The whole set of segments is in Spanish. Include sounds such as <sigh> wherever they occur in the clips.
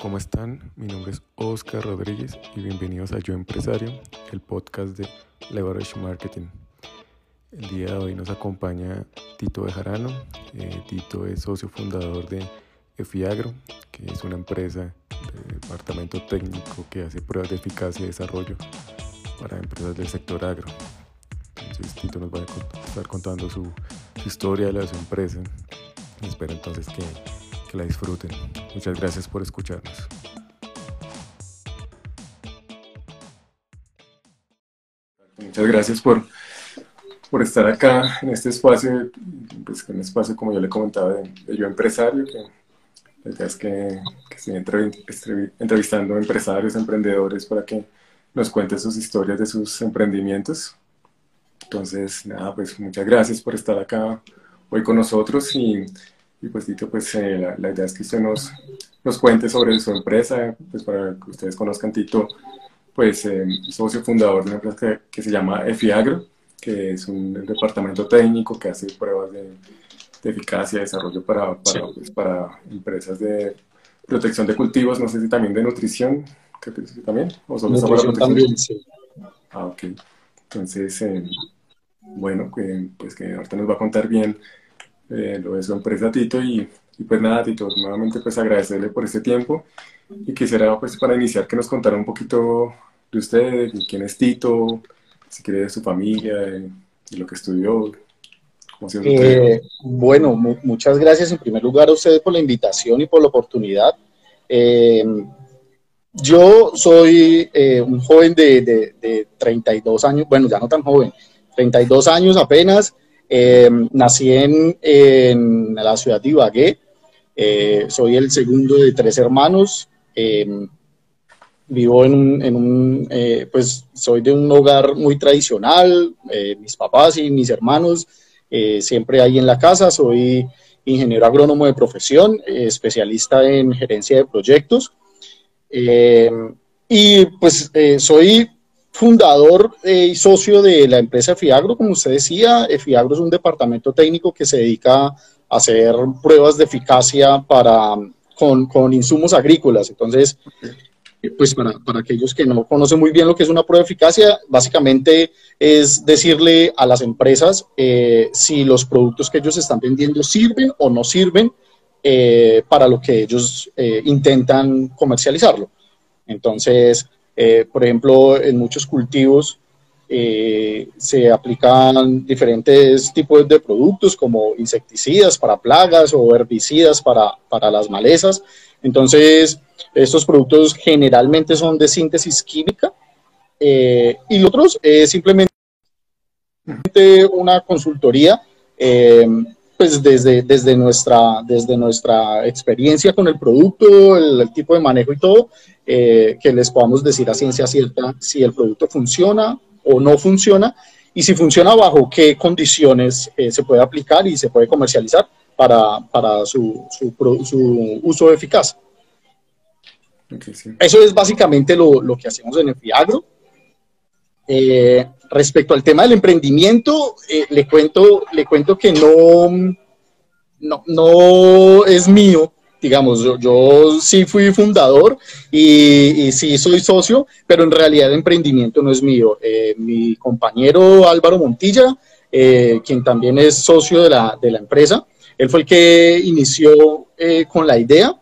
¿cómo están? Mi nombre es Oscar Rodríguez y bienvenidos a Yo Empresario, el podcast de Leverage Marketing. El día de hoy nos acompaña Tito Bejarano. Eh, Tito es socio fundador de EFIAGRO, que es una empresa de departamento técnico que hace pruebas de eficacia y desarrollo para empresas del sector agro. Entonces Tito nos va a estar contando su, su historia de su empresa espero entonces que que la disfruten. Muchas gracias por escucharnos. Muchas gracias por, por estar acá en este espacio, pues un espacio como yo le comentaba de, yo empresario, que la idea es que, que estoy entrevistando empresarios, emprendedores para que nos cuenten sus historias de sus emprendimientos. Entonces, nada, pues muchas gracias por estar acá hoy con nosotros y y pues Tito, pues eh, la, idea es que usted nos, nos cuente sobre su empresa, pues para que ustedes conozcan Tito, pues eh, socio fundador de una empresa que, se llama EFIAGRO, que es un departamento técnico que hace pruebas de, de eficacia y desarrollo para, para, pues, para, empresas de protección de cultivos, no sé si también de nutrición, que también, o solo nutrición también, sí. Ah, ok. Entonces, eh, bueno, pues que ahorita nos va a contar bien eh, lo de su empresa Tito y, pues nada Tito, nuevamente pues agradecerle por este tiempo y quisiera pues para iniciar que nos contara un poquito de usted, de quién es Tito, si quiere de su familia, de, lo que estudió. Eh, bueno, muchas gracias en primer lugar a ustedes por la invitación y por la oportunidad. Eh, yo soy un joven de, de, de, 32 años, bueno, ya no tan joven, 32 años apenas, Em, nací en, la ciudad de Ibagué, eh, soy el segundo de tres hermanos, em, vivo en un, en un eh, pues soy de un hogar muy tradicional, eh, mis papás y mis hermanos siempre ahí en la casa, soy ingeniero agrónomo de profesión, especialista en gerencia de proyectos. Em, y pues soy fundador eh, y socio de la empresa Fiagro, como usted decía. Fiagro es un departamento técnico que se dedica a hacer pruebas de eficacia para, con, con insumos agrícolas. Entonces, eh, pues para, para, aquellos que no conocen muy bien lo que es una prueba de eficacia, básicamente es decirle a las empresas eh, si los productos que ellos están vendiendo sirven o no sirven para lo que ellos intentan comercializarlo. Entonces, eh, por ejemplo, en muchos cultivos eh, se aplican diferentes tipos de productos como insecticidas para plagas o herbicidas para, para las malezas. Entonces, estos productos generalmente son de síntesis química eh, y otros es simplemente una consultoría pues desde, desde, nuestra, desde nuestra experiencia con el producto, el, tipo de manejo y todo, eh, que les podamos decir a ciencia cierta si el producto funciona o no funciona y si funciona bajo qué condiciones eh, se puede aplicar y se puede comercializar para, para su, su, su, uso eficaz. Eso es básicamente lo, lo, que hacemos en el FIAGRO. Eh, respecto al tema del emprendimiento, eh, le, cuento, le cuento que no, no, no es mío, digamos, yo, sí fui fundador y, sí soy socio, pero en realidad el emprendimiento no es mío. Eh, mi compañero Álvaro Montilla, quien también es socio de la, de la, empresa, él fue el que inició con la idea.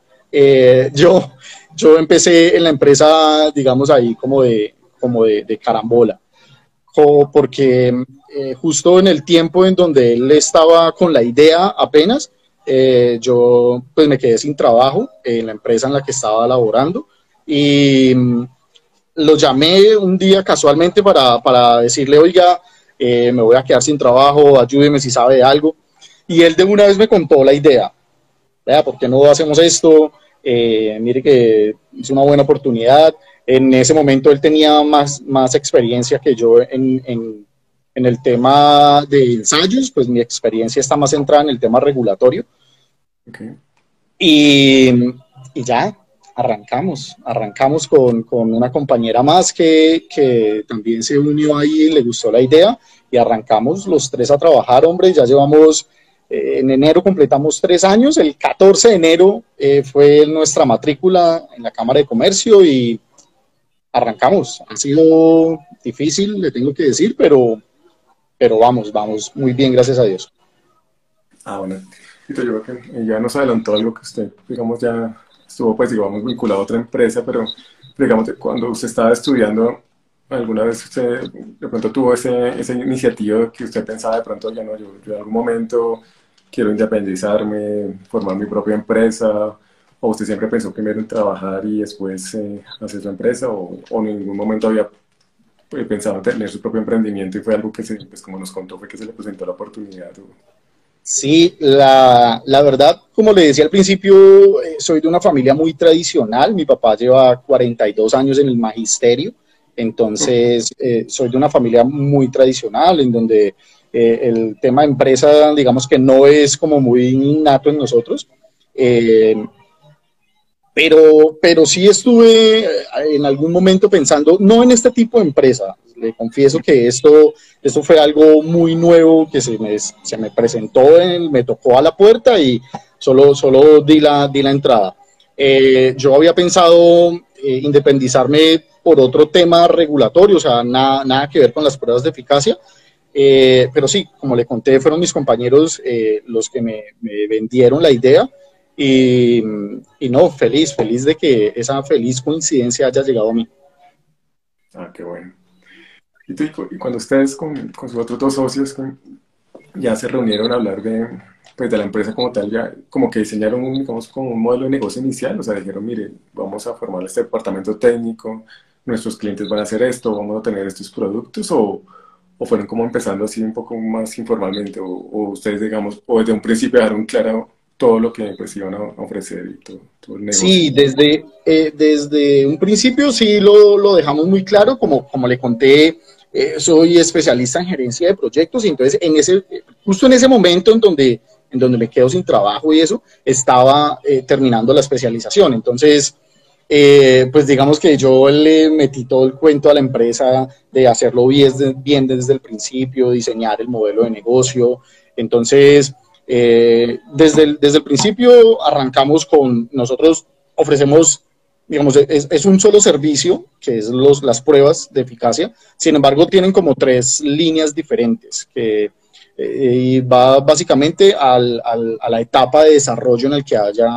yo, yo empecé en la empresa, digamos, ahí como de, como de carambola porque eh, justo en el tiempo en donde él estaba con la idea apenas, eh, yo pues me quedé sin trabajo en la empresa en la que estaba laborando y mm, lo llamé un día casualmente para, para decirle, oiga, eh, me voy a quedar sin trabajo, ayúdeme si sabe algo. Y él de una vez me contó la idea, ¿por qué no hacemos esto? mire que es una buena oportunidad. En ese momento él tenía más, más experiencia que yo en, en, en el tema de ensayos, pues mi experiencia está más centrada en el tema regulatorio. Y, y, ya, arrancamos, arrancamos con, con una compañera más que, que, también se unió ahí, le gustó la idea y arrancamos los tres a trabajar, hombre, ya llevamos en enero completamos tres años, el 14 de enero fue nuestra matrícula en la Cámara de Comercio y arrancamos. Ha sido difícil, le tengo que decir, pero, pero vamos, vamos muy bien, gracias a Dios. Ah, bueno. Yo creo que ya nos adelantó algo que usted, digamos, ya estuvo, pues, digamos, vinculado a otra empresa, pero, digamos, cuando usted estaba estudiando, ¿alguna vez usted de pronto tuvo ese, esa iniciativa que usted pensaba de pronto, ya no, yo, en algún momento quiero independizarme, formar mi propia empresa, o usted siempre pensó primero en trabajar y después eh, hacer su empresa, o, o, en ningún momento había eh, pensado en tener su propio emprendimiento y fue algo que, se, pues, como nos contó, fue que se le presentó la oportunidad? Sí, la, la, verdad, como le decía al principio, eh, soy de una familia muy tradicional. Mi papá lleva 42 años en el magisterio, entonces eh, soy de una familia muy tradicional en donde eh, el tema empresa, digamos que no es como muy innato en nosotros. Pero, pero sí estuve en algún momento pensando, no en este tipo de empresa, le confieso que esto, esto fue algo muy nuevo que se me, se me presentó, me tocó a la puerta y solo, solo di, la, di la entrada. Eh, yo había pensado eh, independizarme por otro tema regulatorio, o sea, nada, nada que ver con las pruebas de eficacia, eh, pero sí, como le conté, fueron mis compañeros los que me, me, vendieron la idea y, y no, feliz, feliz de que esa feliz coincidencia haya llegado a mí. Ah, qué bueno. Y, cuando ustedes con, con, sus otros dos socios ya se reunieron a hablar de, pues, de la empresa como tal, ya como que diseñaron un, digamos, como un modelo de negocio inicial, o sea, dijeron, mire, vamos a formar este departamento técnico, nuestros clientes van a hacer esto, vamos a tener estos productos, o, o fueron como empezando así un poco más informalmente, o, o, ustedes, digamos, o desde un principio dejaron claro todo lo que pues iban a ofrecer y todo, todo el negocio. Sí, desde, eh, desde un principio sí lo, lo, dejamos muy claro, como, como le conté eh, soy especialista en gerencia de proyectos y entonces en ese, justo en ese momento en donde, en donde me quedo sin trabajo y eso, estaba eh, terminando la especialización. Entonces, eh, pues digamos que yo le metí todo el cuento a la empresa de hacerlo bien, bien desde el principio, diseñar el modelo de negocio. Entonces, desde, el, desde el principio arrancamos con, nosotros ofrecemos digamos, es, un solo servicio, que es los, las pruebas de eficacia, sin embargo tienen como tres líneas diferentes, que eh, va básicamente al, al, a la etapa de desarrollo en el que haya,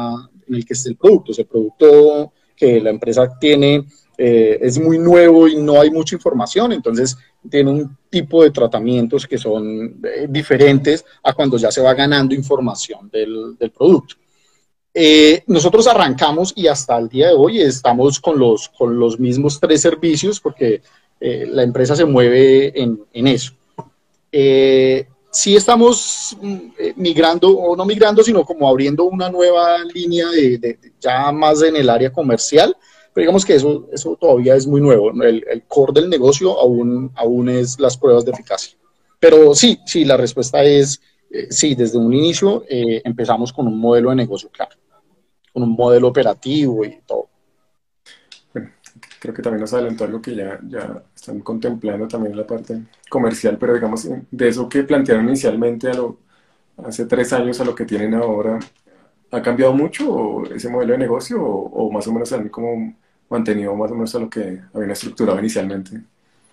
en el que esté el producto, el producto que la empresa tiene eh, es muy nuevo y no hay mucha información, entonces tiene un tipo de tratamientos que son eh, diferentes a cuando ya se va ganando información del, producto. Eh, nosotros arrancamos y hasta el día de hoy estamos con los, con los mismos tres servicios porque la empresa se mueve en, eso. Sí estamos mm, migrando, o no migrando, sino como abriendo una nueva línea de, ya más en el área comercial, pero digamos que eso, eso todavía es muy nuevo. El, el core del negocio aún, aún es las pruebas de eficacia. Pero sí, sí, la respuesta es sí, desde un inicio empezamos con un modelo de negocio claro con un modelo operativo y todo. Bueno, creo que también nos adelantó algo que ya, ya están contemplando también la parte comercial, pero digamos, de eso que plantearon inicialmente a lo, hace tres años a lo que tienen ahora, ¿ha cambiado mucho ese modelo de negocio o, más o menos han como mantenido más o menos a lo que habían estructurado inicialmente?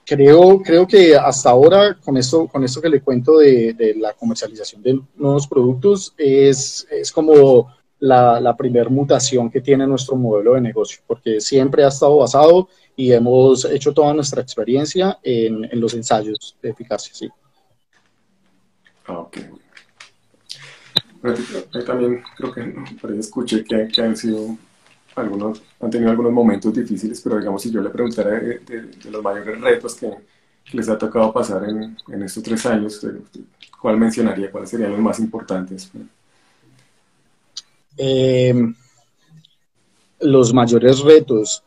Creo, creo que hasta ahora, con esto, con esto que le cuento de, de la comercialización de nuevos productos, es, es como la, la primera mutación que tiene nuestro modelo de negocio, porque siempre ha estado basado y hemos hecho toda nuestra experiencia en, en los ensayos de eficacia, sí. Ah, ok. yo también creo que por ahí escuché que, que, han sido algunos, han tenido algunos momentos difíciles, pero digamos, si yo le preguntara de, los mayores retos que, les ha tocado pasar en, estos tres años, ¿cuál mencionaría? ¿Cuáles serían los más importantes? Eh, los mayores retos.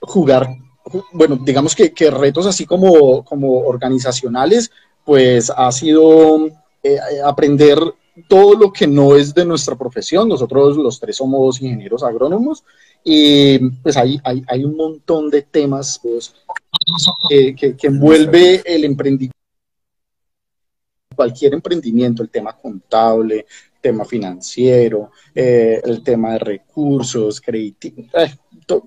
Jugar, bueno, digamos que, retos así como, como organizacionales, pues ha sido eh, aprender todo lo que no es de nuestra profesión. Nosotros los tres somos ingenieros agrónomos y pues hay, hay, un montón de temas pues, que, que, envuelve el emprendimiento cualquier emprendimiento, el tema contable, tema financiero, eh, el tema de recursos, crédito, eh,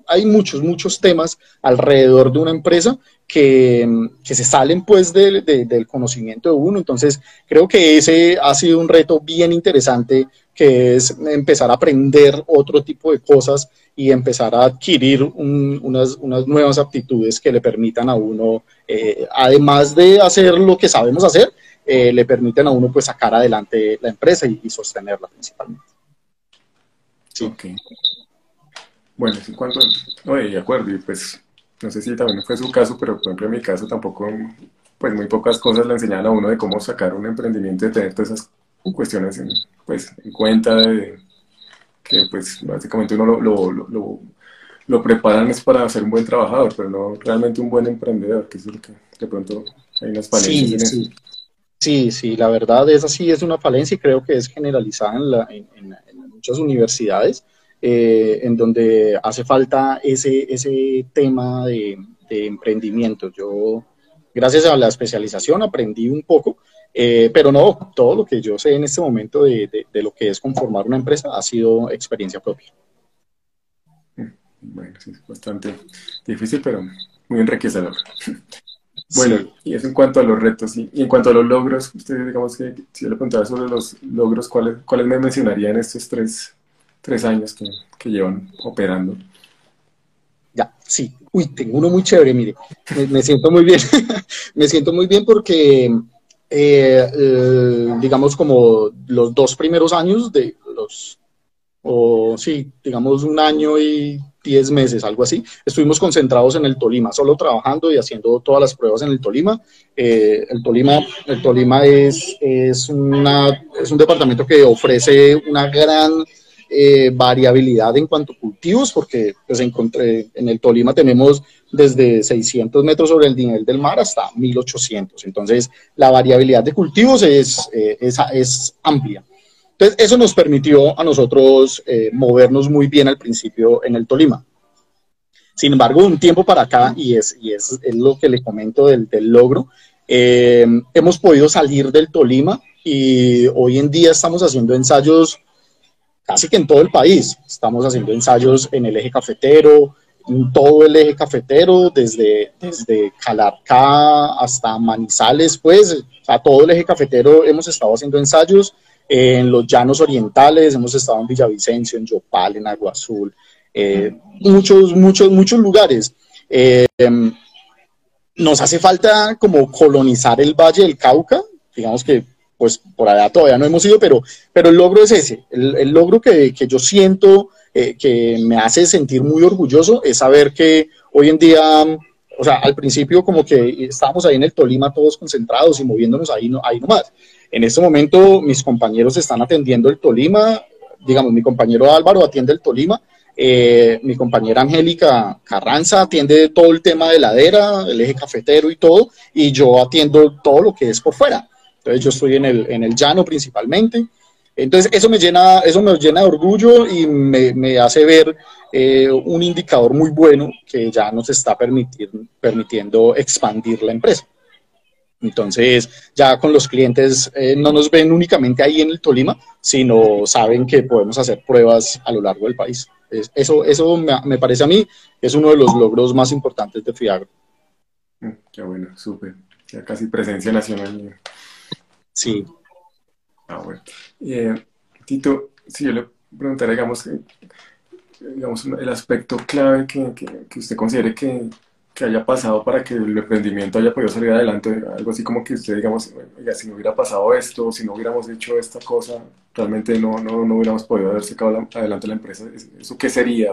hay muchos, muchos temas alrededor de una empresa que, se salen pues del conocimiento de uno. Entonces, creo que ese ha sido un reto bien interesante, que es empezar a aprender otro tipo de cosas y empezar a adquirir unas, unas, nuevas aptitudes que le permitan a uno, eh, además de hacer lo que sabemos hacer, eh, le permiten a uno pues sacar adelante la empresa y, sostenerla principalmente. Sí. Ok. Bueno, en cuanto, oye, de acuerdo, y pues no sé si también fue su caso, pero por ejemplo en mi caso tampoco, pues muy pocas cosas le enseñan a uno de cómo sacar un emprendimiento y tener todas esas cuestiones en, pues, en cuenta de que pues básicamente uno lo, lo, lo, lo, preparan es para ser un buen trabajador, pero no realmente un buen emprendedor, que es lo que de pronto hay unas falencias sí, sí. Sí, sí, la verdad es así, es una falencia y creo que es generalizada en, muchas universidades, eh, en donde hace falta ese, ese tema de, emprendimiento. Yo, gracias a la especialización, aprendí un poco, eh, pero no, todo lo que yo sé en este momento de, lo que es conformar una empresa ha sido experiencia propia. Bueno, sí, bastante difícil, pero muy enriquecedor. Bueno, y eso en cuanto a los retos y, en cuanto a los logros, usted digamos que si yo le preguntaba sobre los logros, ¿cuáles, cuáles me mencionaría en estos tres, tres años que, que, llevan operando? Ya, sí. Uy, tengo uno muy chévere, mire. Me, siento muy bien. <laughs> me siento muy bien porque, eh, eh, digamos, como los dos primeros años de los, o sí, digamos un año y 10 meses, algo así. Estuvimos concentrados en el Tolima, solo trabajando y haciendo todas las pruebas en el Tolima. Eh, el Tolima, el Tolima es, es, una, es un departamento que ofrece una gran eh, variabilidad en cuanto a cultivos, porque pues, encontré, en el Tolima tenemos desde 600 metros sobre el nivel del mar hasta 1800. Entonces, la variabilidad de cultivos es, eh, es, es amplia. Entonces, eso nos permitió a nosotros eh, movernos muy bien al principio en el Tolima. Sin embargo, un tiempo para acá, y es, y es, lo que le comento del, logro, eh, hemos podido salir del Tolima y hoy en día estamos haciendo ensayos casi que en todo el país. Estamos haciendo ensayos en el eje cafetero, en todo el eje cafetero, desde, desde Calarcá hasta Manizales, pues, a todo el eje cafetero hemos estado haciendo ensayos en los llanos orientales, hemos estado en Villavicencio, en Yopal, en Agua Azul, eh, muchos, muchos, muchos lugares. Eh, nos hace falta como colonizar el Valle del Cauca, digamos que pues por allá todavía no hemos ido, pero, pero el logro es ese, el, logro que, que, yo siento eh, que me hace sentir muy orgulloso es saber que hoy en día, o sea, al principio como que estábamos ahí en el Tolima todos concentrados y moviéndonos ahí, no, ahí nomás, en este momento mis compañeros están atendiendo el Tolima, digamos, mi compañero Álvaro atiende el Tolima, eh, mi compañera Angélica Carranza atiende todo el tema de ladera, el eje cafetero y todo, y yo atiendo todo lo que es por fuera. Entonces yo estoy en el, en el llano principalmente. Entonces eso me llena, eso me llena de orgullo y me, hace ver eh, un indicador muy bueno que ya nos está permitiendo expandir la empresa. Entonces, ya con los clientes eh, no nos ven únicamente ahí en el Tolima, sino saben que podemos hacer pruebas a lo largo del país. eso eso me, parece a mí es uno de los logros más importantes de Fiagro. Mm, qué bueno, súper. Ya casi presencia nacional. Sí. Ah, bueno. Eh, Tito, si yo le preguntara, digamos, eh, digamos el aspecto clave que, que usted considere que que haya pasado para que el emprendimiento haya podido salir adelante, algo así como que usted digamos, oiga, si no hubiera pasado esto, si no hubiéramos hecho esta cosa, realmente no, no, no hubiéramos podido haber sacado adelante la empresa, ¿eso qué sería?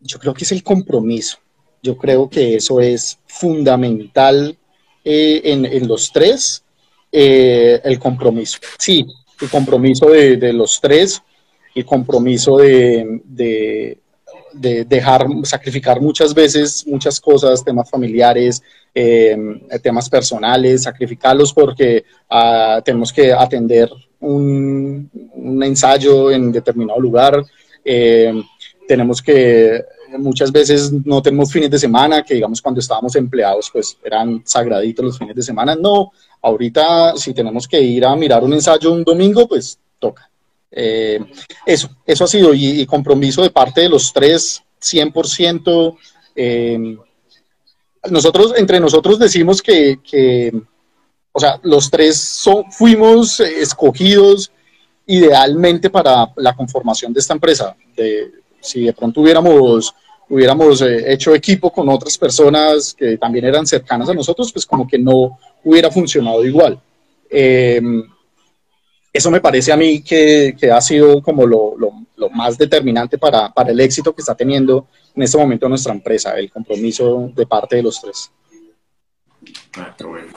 Yo creo que es el compromiso, yo creo que eso es fundamental eh, en, los tres, eh, el compromiso, sí, el compromiso de, los tres, el compromiso de de dejar, sacrificar muchas veces muchas cosas, temas familiares, em, temas personales, sacrificarlos porque ah, tenemos que atender un, ensayo en determinado lugar, em, tenemos que muchas veces no tenemos fines de semana, que digamos cuando estábamos empleados pues eran sagraditos los fines de semana. No, ahorita si tenemos que ir a mirar un ensayo un domingo, pues toca. Eh, eso, eso ha sido y, compromiso de parte de los tres, 100%. Eh, nosotros, entre nosotros decimos que, que o sea, los tres son, fuimos escogidos idealmente para la conformación de esta empresa. Si de pronto hubiéramos, hubiéramos eh, hecho equipo con otras personas que también eran cercanas a nosotros, pues como que no hubiera funcionado igual. Eh, eso me parece a mí que, que ha sido como lo, lo, más determinante para, para, el éxito que está teniendo en este momento nuestra empresa, el compromiso de parte de los tres. Ah, bueno.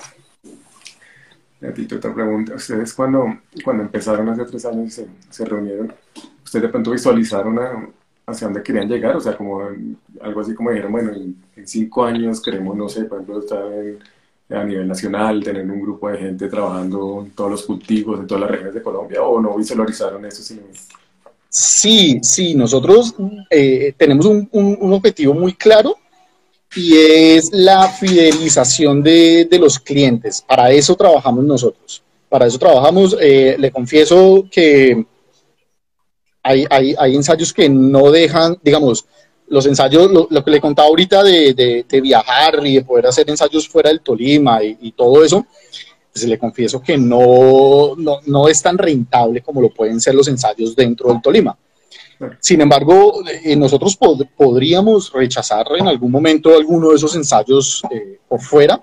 A ti otra pregunta. Ustedes cuando, cuando empezaron hace tres años se, se reunieron, ¿ustedes de pronto visualizaron hacia dónde querían llegar? O sea, como algo así como dijeron, bueno, en, cinco años queremos, no sé, por ejemplo, estar a nivel nacional, tener un grupo de gente trabajando en todos los cultivos, en todas las regiones de Colombia, o no visualizaron eso? Sino... Sí, sí, nosotros eh, tenemos un, un, un objetivo muy claro y es la fidelización de, de, los clientes. Para eso trabajamos nosotros. Para eso trabajamos. Eh, le confieso que hay, hay, hay, ensayos que no dejan, digamos, los ensayos, lo, lo que le contaba ahorita de, de, de, viajar y de poder hacer ensayos fuera del Tolima y, y todo eso, pues le confieso que no, no, no es tan rentable como lo pueden ser los ensayos dentro del Tolima. Sin embargo, eh, nosotros pod podríamos rechazar en algún momento alguno de esos ensayos eh, por fuera.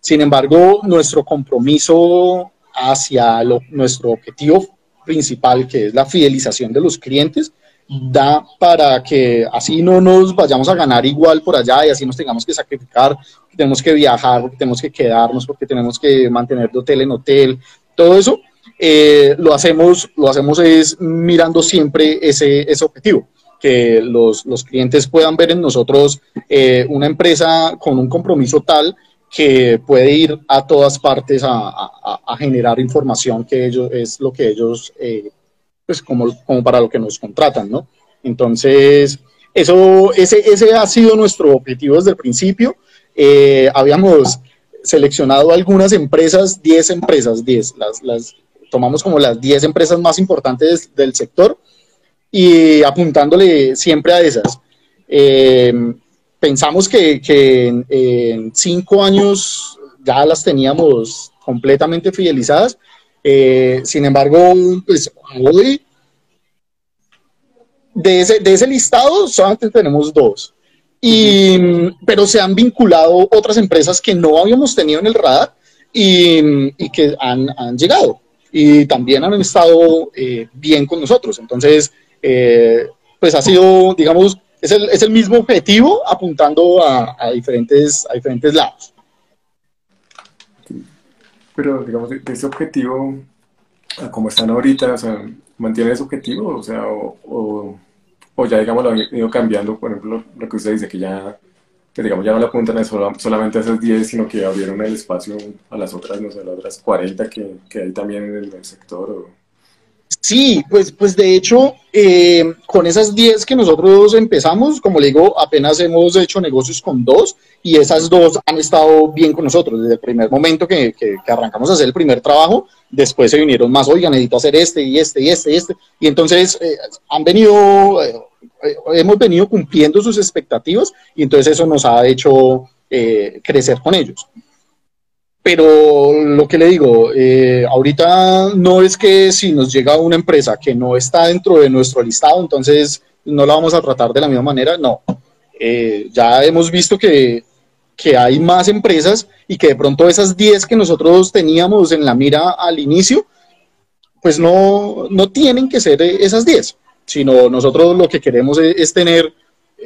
Sin embargo, nuestro compromiso hacia lo, nuestro objetivo principal, que es la fidelización de los clientes, da para que así no nos vayamos a ganar igual por allá y así nos tengamos que sacrificar, tenemos que viajar, tenemos que quedarnos, porque tenemos que mantener de hotel en hotel, todo eso, eh, lo, hacemos, lo hacemos es mirando siempre ese, ese objetivo, que los, los, clientes puedan ver en nosotros eh, una empresa con un compromiso tal que puede ir a todas partes a, a, a generar información que ellos, es lo que ellos, eh, pues como, como para lo que nos contratan, ¿no? Entonces, eso, ese, ese ha sido nuestro objetivo desde el principio. Eh, habíamos seleccionado algunas empresas, 10 empresas, 10, las, las, tomamos como las 10 empresas más importantes del sector y apuntándole siempre a esas. Eh, pensamos que, que en, en, cinco años ya las teníamos completamente fidelizadas. Eh, sin embargo, pues hoy de ese, de ese listado solamente tenemos dos. Y, pero se han vinculado otras empresas que no habíamos tenido en el radar y, y que han, han, llegado y también han estado eh, bien con nosotros. Entonces, eh, pues ha sido, digamos, es el, es el mismo objetivo apuntando a, a, diferentes, a diferentes lados. Pero, digamos, de ese objetivo, como están ahorita, o sea, ¿mantienen ese objetivo? O sea, o, o, ya, digamos, lo han ido cambiando, por ejemplo, lo que usted dice, que ya que digamos ya no le apuntan a solamente a esas 10, sino que abrieron el espacio a las otras, no sé, las otras 40 que, que hay también en el sector. O... Sí, pues, pues de hecho, eh, con esas 10 que nosotros empezamos, como le digo, apenas hemos hecho negocios con dos y esas dos han estado bien con nosotros desde el primer momento que, arrancamos a hacer el primer trabajo. Después se vinieron más, oigan, necesito hacer este y este y este y este. Y entonces eh, han venido, eh, hemos venido cumpliendo sus expectativas y entonces eso nos ha hecho eh, crecer con ellos. Pero lo que le digo, eh, ahorita no es que si nos llega una empresa que no está dentro de nuestro listado, entonces no la vamos a tratar de la misma manera, no. Eh, ya hemos visto que, que hay más empresas y que de pronto esas 10 que nosotros teníamos en la mira al inicio, pues no, no tienen que ser esas 10 sino nosotros lo que queremos es tener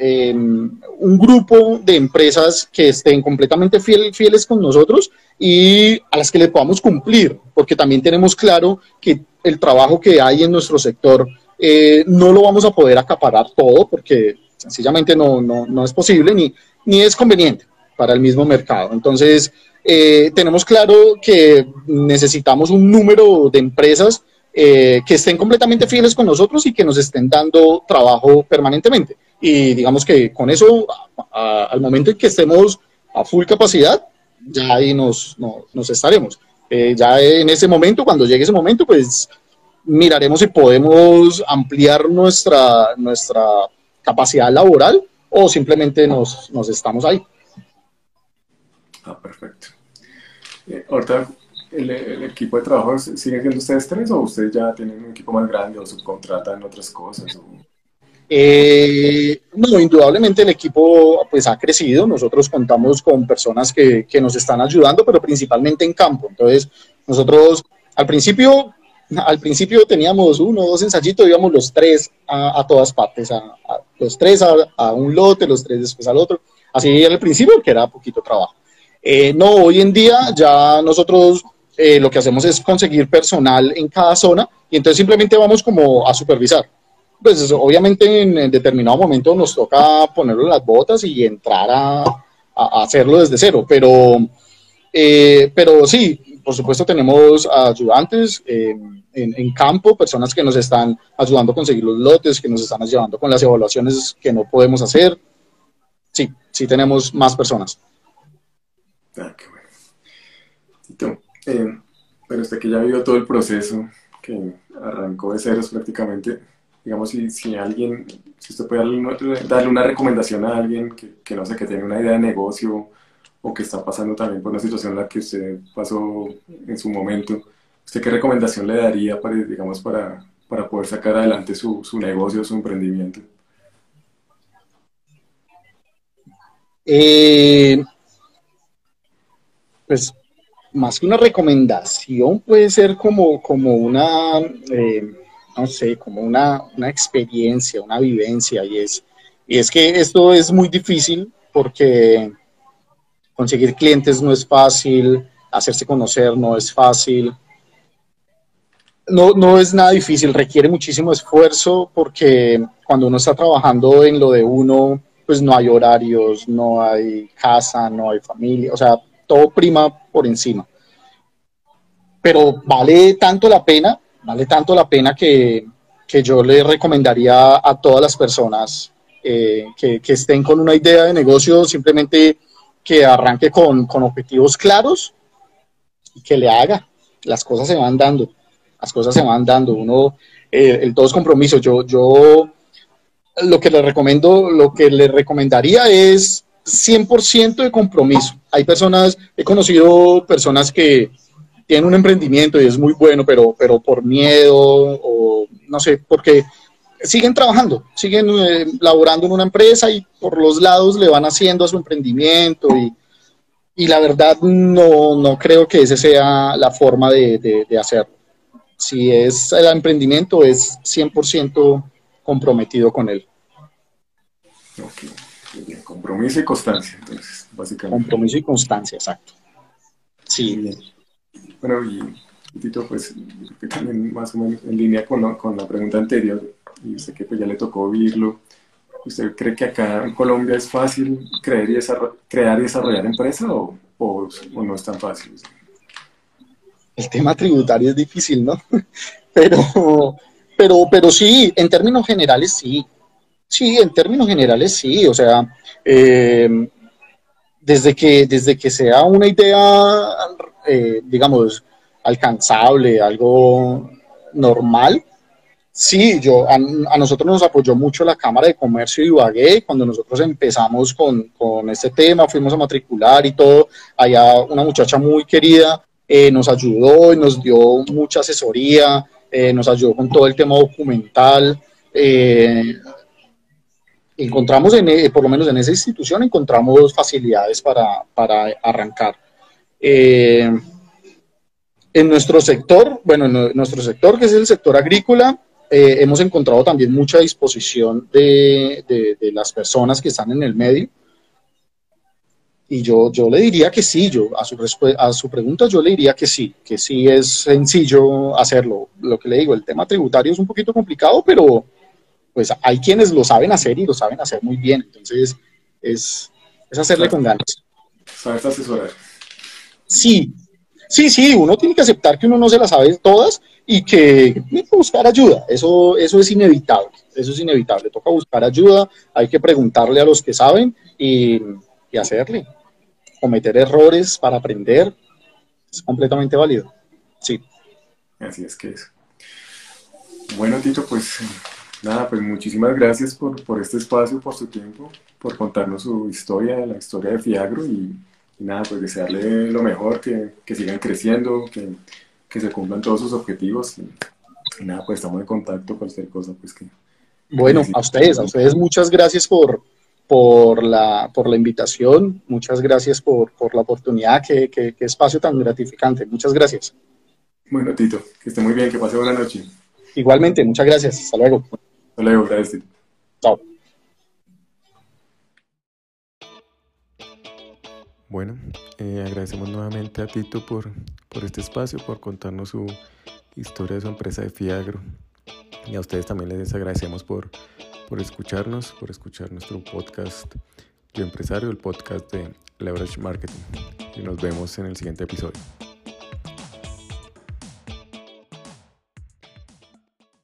eh, un grupo de empresas que estén completamente fiel, fieles con nosotros y a las que le podamos cumplir, porque también tenemos claro que el trabajo que hay en nuestro sector eh, no lo vamos a poder acaparar todo, porque sencillamente no, no, no es posible ni, ni es conveniente para el mismo mercado. Entonces, eh, tenemos claro que necesitamos un número de empresas eh, que estén completamente fieles con nosotros y que nos estén dando trabajo permanentemente. Y digamos que con eso, al momento en que estemos a full capacidad, ya ahí nos, nos estaremos. Eh, ya en ese momento, cuando llegue ese momento, pues miraremos si podemos ampliar nuestra, nuestra capacidad laboral o simplemente nos, nos estamos ahí. Ah, perfecto. Eh, ahorita, el, equipo de trabajo sigue siendo ustedes tres o ustedes ya tienen un equipo más grande o subcontratan otras cosas? Eh, no, indudablemente el equipo pues ha crecido. Nosotros contamos con personas que, que, nos están ayudando, pero principalmente en campo. Entonces, nosotros al principio, al principio teníamos uno o dos ensayitos, íbamos los tres a, todas partes, a, los tres a, un lote, los tres después al otro. Así era el principio, que era poquito trabajo. Eh, no, hoy en día ya nosotros eh, lo que hacemos es conseguir personal en cada zona y entonces simplemente vamos como a supervisar. Pues obviamente en, determinado momento nos toca ponerle las botas y entrar a, hacerlo desde cero, pero, eh, pero sí, por supuesto tenemos ayudantes en, en, campo, personas que nos están ayudando a conseguir los lotes, que nos están ayudando con las evaluaciones que no podemos hacer. Sí, sí tenemos más personas. Ah, qué. Eh, pero usted que ya vivió todo el proceso, que arrancó de ceros prácticamente, digamos, si, si alguien, si usted puede darle una, recomendación a alguien que, no sé, que tiene una idea de negocio o que está pasando también por una situación en la que usted pasó en su momento, ¿usted qué recomendación le daría para, digamos, para, para poder sacar adelante su, su negocio, su emprendimiento? Eh, pues más que una recomendación, puede ser como, como una, eh, no sé, como una, una, experiencia, una vivencia, y es, y es que esto es muy difícil porque conseguir clientes no es fácil, hacerse conocer no es fácil. No, no es nada difícil, requiere muchísimo esfuerzo porque cuando uno está trabajando en lo de uno, pues no hay horarios, no hay casa, no hay familia, o sea, todo prima por encima. Pero vale tanto la pena, vale tanto la pena que, que yo le recomendaría a todas las personas eh, que, estén con una idea de negocio, simplemente que arranque con, con objetivos claros y que le haga. Las cosas se van dando, las cosas se van dando. Uno, eh, el todo es compromiso. Yo, yo lo que le recomiendo, lo que le recomendaría es 100% de compromiso. Hay personas, he conocido personas que tienen un emprendimiento y es muy bueno, pero, pero por miedo o no sé, porque siguen trabajando, siguen eh, laborando en una empresa y por los lados le van haciendo a su emprendimiento y, y la verdad no, no, creo que esa sea la forma de, de, hacerlo. Si es el emprendimiento, es 100% comprometido con él. Compromiso y constancia, entonces, básicamente. Compromiso y constancia, exacto. Sí. Bueno, y Tito, pues también más o menos en línea con, con la pregunta anterior, y usted que pues ya le tocó oírlo, ¿usted cree que acá en Colombia es fácil creer y crear y desarrollar empresa o, o, no es tan fácil? El tema tributario es difícil, ¿no? <laughs> Pero, pero, pero sí, en términos generales sí. Sí, en términos generales sí. O sea, eh, desde, que, desde que sea una idea, eh, digamos, alcanzable, algo normal, sí, yo, a, nosotros nos apoyó mucho la Cámara de Comercio de Ibagué cuando nosotros empezamos con, con este tema, fuimos a matricular y todo, allá una muchacha muy querida eh, nos ayudó y nos dio mucha asesoría, eh, nos ayudó con todo el tema documental. Encontramos, en, por lo menos en esa institución, encontramos facilidades para, para arrancar. en nuestro sector, bueno, en nuestro sector, que es el sector agrícola, eh, hemos encontrado también mucha disposición de, de, las personas que están en el medio. Y yo, yo le diría que sí, yo a su, a su pregunta yo le diría que sí, que sí es sencillo hacerlo. Lo que le digo, el tema tributario es un poquito complicado, pero pues hay quienes lo saben hacer y lo saben hacer muy bien. Entonces es, es hacerle con ganas. ¿Sabes asesorar? Sí, sí, sí, uno tiene que aceptar que uno no se las sabe todas y que buscar ayuda. Eso, eso es inevitable, eso es inevitable. Toca buscar ayuda, hay que preguntarle a los que saben y, y hacerle. Cometer errores para aprender es completamente válido. Sí. Así es que es. Bueno, Tito, pues nada, pues muchísimas gracias por, por este espacio, por su tiempo, por contarnos su historia, la historia de Fiagro y, nada, pues desearle lo mejor, que, que sigan creciendo, que, que, se cumplan todos sus objetivos y, nada, pues estamos en contacto, cualquier cosa, pues que... Bueno, a ustedes, a ustedes muchas gracias por, por, la, por la invitación, muchas gracias por, por la oportunidad, qué, qué, qué espacio tan gratificante, muchas gracias. Bueno, Tito, que esté muy bien, que pase buena noche. Igualmente, muchas gracias. Hasta luego. Hasta luego, gracias. Chao. Bueno, eh, agradecemos nuevamente a Tito por, por este espacio, por contarnos su historia de su empresa de Fiagro. Y a ustedes también les agradecemos por, por escucharnos, por escuchar nuestro podcast Yo Empresario, el podcast de Leverage Marketing. Y nos vemos en el siguiente episodio.